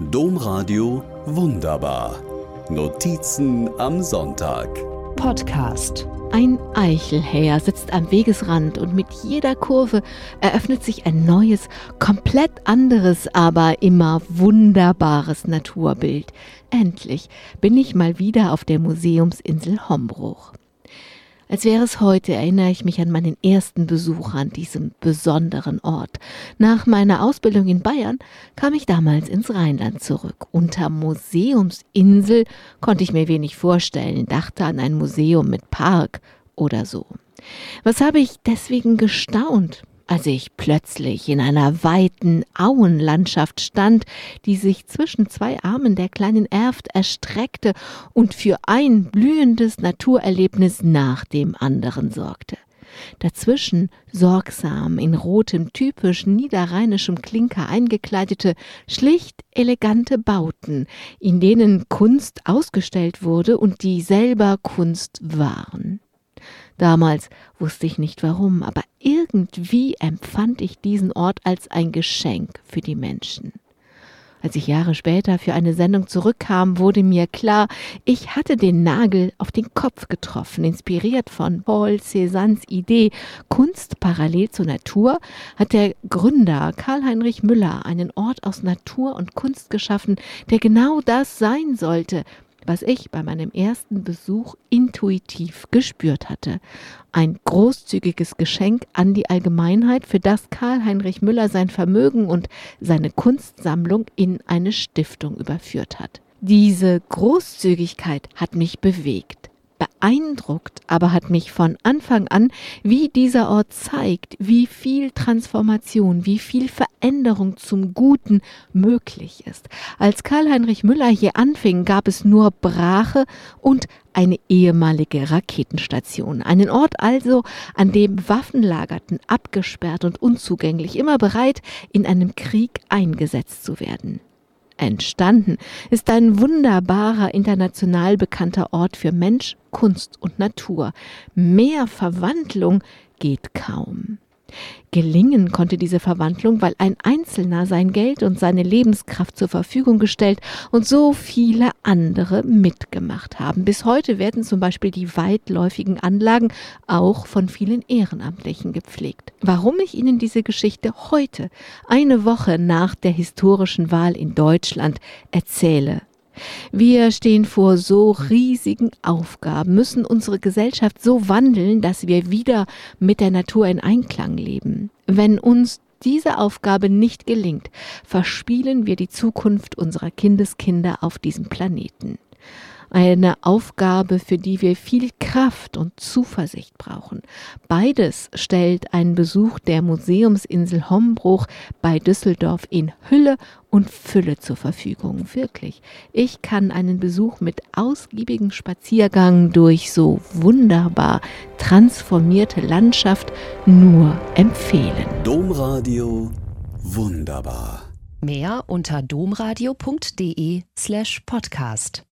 Domradio Wunderbar. Notizen am Sonntag. Podcast. Ein Eichelhäher sitzt am Wegesrand und mit jeder Kurve eröffnet sich ein neues, komplett anderes, aber immer wunderbares Naturbild. Endlich bin ich mal wieder auf der Museumsinsel Hombruch. Als wäre es heute, erinnere ich mich an meinen ersten Besuch an diesem besonderen Ort. Nach meiner Ausbildung in Bayern kam ich damals ins Rheinland zurück. Unter Museumsinsel konnte ich mir wenig vorstellen, dachte an ein Museum mit Park oder so. Was habe ich deswegen gestaunt? Als ich plötzlich in einer weiten Auenlandschaft stand, die sich zwischen zwei Armen der kleinen Erft erstreckte und für ein blühendes Naturerlebnis nach dem anderen sorgte. Dazwischen sorgsam in rotem, typisch niederrheinischem Klinker eingekleidete, schlicht elegante Bauten, in denen Kunst ausgestellt wurde und die selber Kunst waren. Damals wusste ich nicht warum, aber irgendwie empfand ich diesen Ort als ein Geschenk für die Menschen. Als ich Jahre später für eine Sendung zurückkam, wurde mir klar, ich hatte den Nagel auf den Kopf getroffen. Inspiriert von Paul Cézannes Idee Kunst parallel zur Natur, hat der Gründer Karl-Heinrich Müller einen Ort aus Natur und Kunst geschaffen, der genau das sein sollte, was ich bei meinem ersten Besuch intuitiv gespürt hatte. Ein großzügiges Geschenk an die Allgemeinheit, für das Karl Heinrich Müller sein Vermögen und seine Kunstsammlung in eine Stiftung überführt hat. Diese Großzügigkeit hat mich bewegt beeindruckt, aber hat mich von Anfang an, wie dieser Ort zeigt, wie viel Transformation, wie viel Veränderung zum Guten möglich ist. Als Karl-Heinrich Müller hier anfing, gab es nur Brache und eine ehemalige Raketenstation. Einen Ort also, an dem Waffen lagerten, abgesperrt und unzugänglich, immer bereit, in einem Krieg eingesetzt zu werden entstanden, ist ein wunderbarer, international bekannter Ort für Mensch, Kunst und Natur. Mehr Verwandlung geht kaum. Gelingen konnte diese Verwandlung, weil ein Einzelner sein Geld und seine Lebenskraft zur Verfügung gestellt und so viele andere mitgemacht haben. Bis heute werden zum Beispiel die weitläufigen Anlagen auch von vielen Ehrenamtlichen gepflegt. Warum ich Ihnen diese Geschichte heute, eine Woche nach der historischen Wahl in Deutschland, erzähle, wir stehen vor so riesigen Aufgaben, müssen unsere Gesellschaft so wandeln, dass wir wieder mit der Natur in Einklang leben. Wenn uns diese Aufgabe nicht gelingt, verspielen wir die Zukunft unserer Kindeskinder auf diesem Planeten eine Aufgabe, für die wir viel Kraft und Zuversicht brauchen. Beides stellt ein Besuch der Museumsinsel Hombruch bei Düsseldorf in Hülle und Fülle zur Verfügung. Wirklich. Ich kann einen Besuch mit ausgiebigem Spaziergang durch so wunderbar transformierte Landschaft nur empfehlen. Domradio wunderbar. Mehr unter domradio.de slash podcast.